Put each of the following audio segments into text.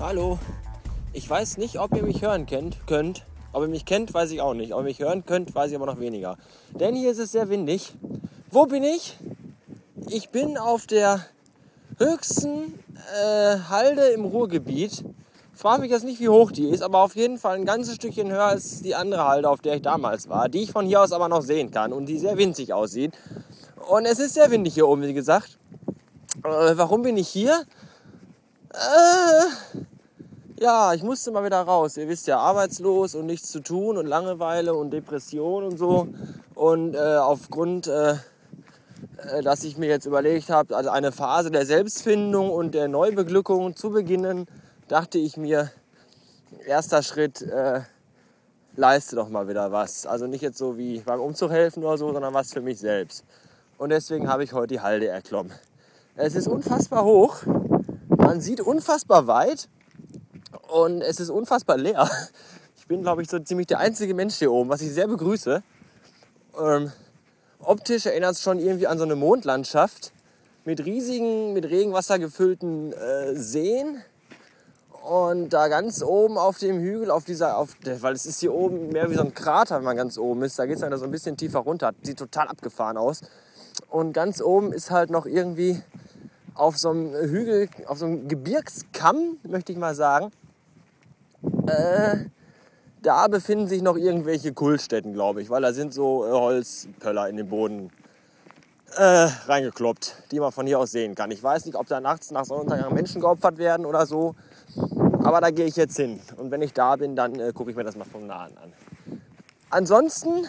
Hallo. Ich weiß nicht, ob ihr mich hören kennt, könnt. Ob ihr mich kennt, weiß ich auch nicht. Ob ihr mich hören könnt, weiß ich aber noch weniger. Denn hier ist es sehr windig. Wo bin ich? Ich bin auf der höchsten äh, Halde im Ruhrgebiet. Frage mich jetzt nicht, wie hoch die ist, aber auf jeden Fall ein ganzes Stückchen höher als die andere Halde, auf der ich damals war, die ich von hier aus aber noch sehen kann und die sehr winzig aussieht. Und es ist sehr windig hier oben, wie gesagt. Äh, warum bin ich hier? Äh, ja, ich musste mal wieder raus. Ihr wisst ja, arbeitslos und nichts zu tun und Langeweile und Depression und so. Und äh, aufgrund, äh, äh dass ich mir jetzt überlegt habe, also eine Phase der Selbstfindung und der Neubeglückung zu beginnen, dachte ich mir, erster Schritt, äh, leiste doch mal wieder was. Also nicht jetzt so wie beim Umzug helfen oder so, sondern was für mich selbst. Und deswegen habe ich heute die Halde erklommen. Es ist unfassbar hoch, man sieht unfassbar weit und es ist unfassbar leer. Ich bin, glaube ich, so ziemlich der einzige Mensch hier oben, was ich sehr begrüße. Ähm, optisch erinnert es schon irgendwie an so eine Mondlandschaft mit riesigen, mit Regenwasser gefüllten äh, Seen. Und da ganz oben auf dem Hügel, auf dieser, auf, weil es ist hier oben mehr wie so ein Krater, wenn man ganz oben ist. Da geht es dann so ein bisschen tiefer runter. Sieht total abgefahren aus. Und ganz oben ist halt noch irgendwie auf so einem Hügel, auf so einem Gebirgskamm, möchte ich mal sagen, äh, da befinden sich noch irgendwelche Kultstätten, glaube ich, weil da sind so äh, Holzpöller in den Boden äh, reingekloppt, die man von hier aus sehen kann. Ich weiß nicht, ob da nachts nach Sonnenuntergang Menschen geopfert werden oder so, aber da gehe ich jetzt hin. Und wenn ich da bin, dann äh, gucke ich mir das mal vom Nahen an. Ansonsten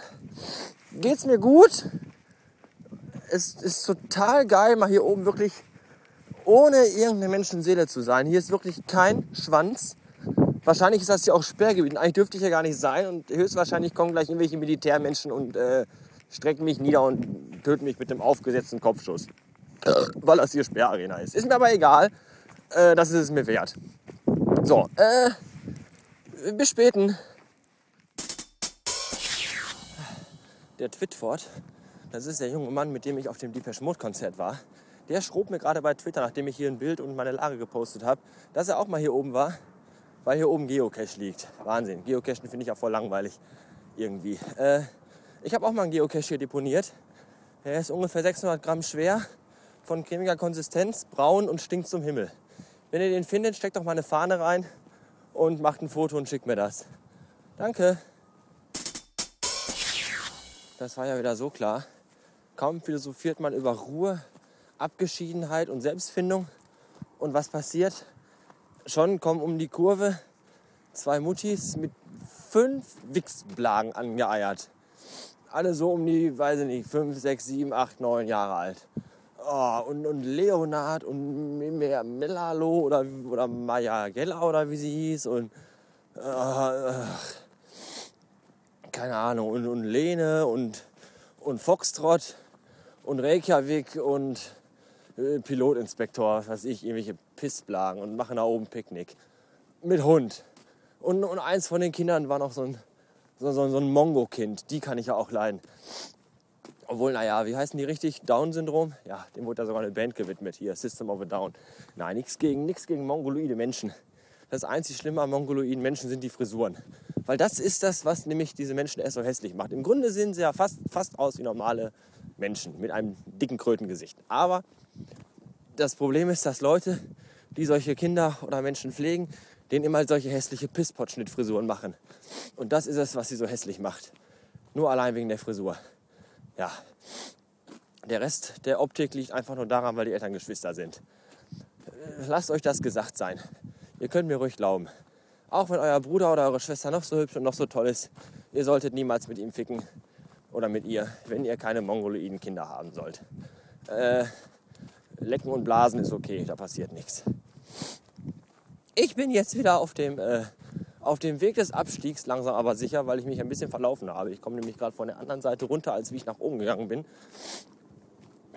geht es mir gut. Es ist total geil, mal hier oben wirklich ohne irgendeine Menschenseele zu sein. Hier ist wirklich kein Schwanz. Wahrscheinlich ist das hier auch Sperrgebiet. Eigentlich dürfte ich hier gar nicht sein. Und höchstwahrscheinlich kommen gleich irgendwelche Militärmenschen und äh, strecken mich nieder und töten mich mit einem aufgesetzten Kopfschuss. Weil das hier Sperrarena ist. Ist mir aber egal. Äh, das ist es mir wert. So, äh, bis späten. Der Twitford, das ist der junge Mann, mit dem ich auf dem Depeche Mode Konzert war. Der schrob mir gerade bei Twitter, nachdem ich hier ein Bild und meine Lage gepostet habe, dass er auch mal hier oben war weil hier oben Geocache liegt. Wahnsinn. Geocachen finde ich ja voll langweilig irgendwie. Äh, ich habe auch mal einen Geocache hier deponiert. Er ist ungefähr 600 Gramm schwer, von cremiger Konsistenz, braun und stinkt zum Himmel. Wenn ihr den findet, steckt doch mal eine Fahne rein und macht ein Foto und schickt mir das. Danke. Das war ja wieder so klar. Kaum philosophiert man über Ruhe, Abgeschiedenheit und Selbstfindung. Und was passiert? schon kommen um die Kurve zwei Muttis mit fünf Wichsblagen angeeiert. Alle so um die, weiß ich nicht, fünf, sechs, sieben, acht, neun Jahre alt. Oh, und, und Leonard und Melalo oder, oder Maya Gella oder wie sie hieß und äh, keine Ahnung und, und Lene und, und Foxtrot und Reykjavik und äh, Pilotinspektor, was ich, irgendwelche Pissblagen und machen da oben Picknick. Mit Hund. Und, und eins von den Kindern war noch so ein, so, so, so ein Mongo-Kind. Die kann ich ja auch leiden. Obwohl, naja, wie heißen die richtig? Down-Syndrom? Ja, dem wurde da sogar eine Band gewidmet. Hier, System of a Down. Nein, nichts gegen, gegen mongoloide Menschen. Das einzig Schlimme an mongoloiden Menschen sind die Frisuren. Weil das ist das, was nämlich diese Menschen erst so hässlich macht. Im Grunde sehen sie ja fast, fast aus wie normale Menschen mit einem dicken Krötengesicht. Aber das Problem ist, dass Leute, die solche Kinder oder Menschen pflegen, denen immer solche hässliche Pisspot-Schnittfrisuren machen. Und das ist es, was sie so hässlich macht. Nur allein wegen der Frisur. Ja. Der Rest der Optik liegt einfach nur daran, weil die Eltern Geschwister sind. Lasst euch das gesagt sein. Ihr könnt mir ruhig glauben. Auch wenn euer Bruder oder eure Schwester noch so hübsch und noch so toll ist, ihr solltet niemals mit ihm ficken oder mit ihr, wenn ihr keine mongoloiden Kinder haben sollt. Äh, lecken und blasen ist okay, da passiert nichts. Ich bin jetzt wieder auf dem, äh, auf dem Weg des Abstiegs, langsam aber sicher, weil ich mich ein bisschen verlaufen habe. Ich komme nämlich gerade von der anderen Seite runter, als wie ich nach oben gegangen bin.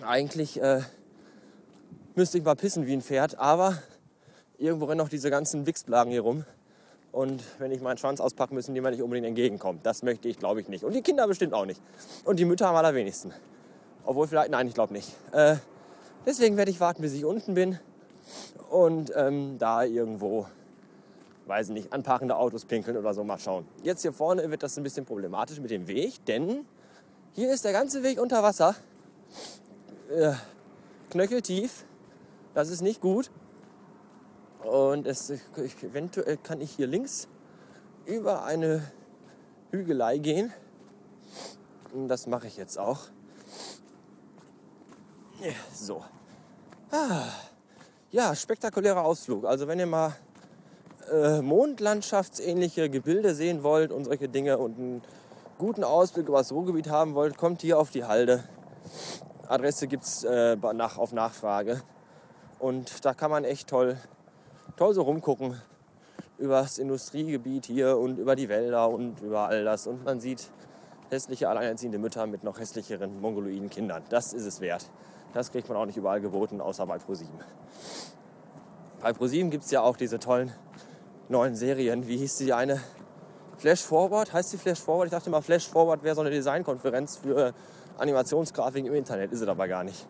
Eigentlich äh, müsste ich mal pissen wie ein Pferd, aber irgendwo rennen noch diese ganzen Wichsblagen hier rum. Und wenn ich meinen Schwanz auspacke, müssen die mir nicht unbedingt entgegenkommen. Das möchte ich, glaube ich, nicht. Und die Kinder bestimmt auch nicht. Und die Mütter am allerwenigsten. Obwohl vielleicht, nein, ich glaube nicht. Äh, deswegen werde ich warten, bis ich unten bin und ähm, da irgendwo weiß ich nicht, anparkende Autos pinkeln oder so. Mal schauen. Jetzt hier vorne wird das ein bisschen problematisch mit dem Weg, denn hier ist der ganze Weg unter Wasser. Äh, knöcheltief. Das ist nicht gut. Und es, eventuell kann ich hier links über eine Hügelei gehen. Und das mache ich jetzt auch. So. Ah. Ja, spektakulärer Ausflug. Also wenn ihr mal äh, mondlandschaftsähnliche Gebilde sehen wollt und solche Dinge und einen guten Ausblick über das Ruhrgebiet haben wollt, kommt hier auf die Halde. Adresse gibt es äh, nach, auf Nachfrage. Und da kann man echt toll, toll so rumgucken über das Industriegebiet hier und über die Wälder und über all das. Und man sieht hässliche alleinerziehende Mütter mit noch hässlicheren mongoloiden Kindern. Das ist es wert. Das kriegt man auch nicht überall geboten, außer bei ProSieben. Bei ProSieben gibt es ja auch diese tollen neuen Serien. Wie hieß die eine? Flash Forward? Heißt die Flash Forward? Ich dachte mal, Flash Forward wäre so eine Designkonferenz für Animationsgrafiken im Internet. Ist sie dabei gar nicht.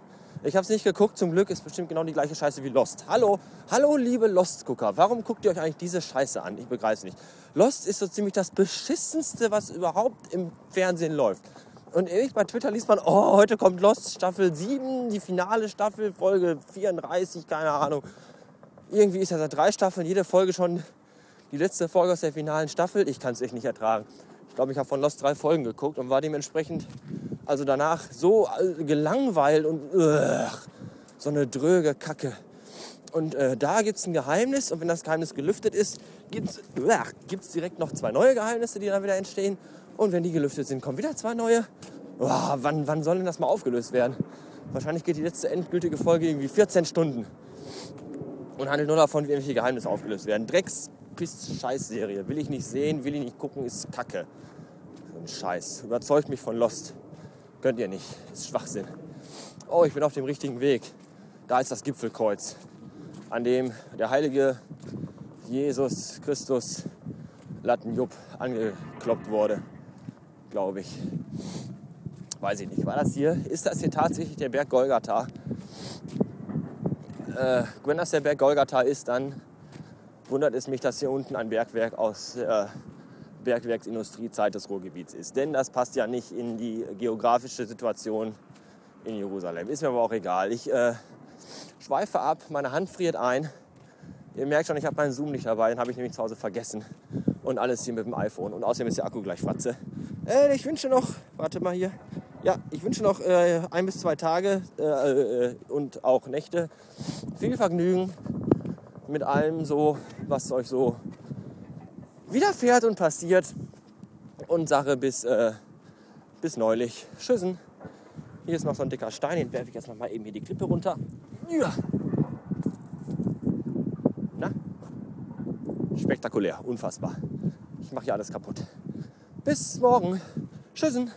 Ich habe es nicht geguckt, zum Glück ist bestimmt genau die gleiche Scheiße wie Lost. Hallo, hallo liebe Lost-Gucker, warum guckt ihr euch eigentlich diese Scheiße an? Ich begreife es nicht. Lost ist so ziemlich das beschissenste, was überhaupt im Fernsehen läuft. Und ewig bei Twitter liest man, oh, heute kommt Lost Staffel 7, die finale Staffel, Folge 34, keine Ahnung. Irgendwie ist ja seit drei Staffeln jede Folge schon die letzte Folge aus der finalen Staffel. Ich kann es echt nicht ertragen. Ich glaube, ich habe von Lost drei Folgen geguckt und war dementsprechend also danach so äh, gelangweilt und uh, so eine dröge Kacke. Und äh, da gibt es ein Geheimnis und wenn das Geheimnis gelüftet ist, gibt es uh, direkt noch zwei neue Geheimnisse, die dann wieder entstehen. Und wenn die gelüftet sind, kommen wieder zwei neue. Oh, wann, wann soll denn das mal aufgelöst werden? Wahrscheinlich geht die letzte endgültige Folge irgendwie 14 Stunden und handelt nur davon, wie irgendwelche Geheimnisse aufgelöst werden. Drecks, Piss, Scheiß-Serie. Will ich nicht sehen, will ich nicht gucken, ist Kacke. So ein Scheiß. Überzeugt mich von Lost. Könnt ihr nicht. Das ist Schwachsinn. Oh, ich bin auf dem richtigen Weg. Da ist das Gipfelkreuz, an dem der heilige Jesus Christus Lattenjupp angekloppt wurde. Glaube ich. Weiß ich nicht. War das hier? Ist das hier tatsächlich der Berg Golgatha? Äh, wenn das der Berg Golgatha ist, dann wundert es mich, dass hier unten ein Bergwerk aus äh, Bergwerksindustriezeit des Ruhrgebiets ist. Denn das passt ja nicht in die geografische Situation in Jerusalem. Ist mir aber auch egal. Ich äh, schweife ab, meine Hand friert ein. Ihr merkt schon, ich habe meinen Zoom nicht dabei, den habe ich nämlich zu Hause vergessen. Und alles hier mit dem iPhone. Und außerdem ist der Akku gleich Fratze. Äh, ich wünsche noch, warte mal hier. Ja, ich wünsche noch äh, ein bis zwei Tage äh, äh und auch Nächte. Viel Vergnügen mit allem so, was euch so widerfährt und passiert. Und Sache bis, äh, bis neulich. Tschüssen. Hier ist noch so ein dicker Stein, den werfe ich jetzt noch mal eben hier die Klippe runter. Ja. Na? Spektakulär, unfassbar. Ich mache hier alles kaputt. Bis morgen. Tschüssen.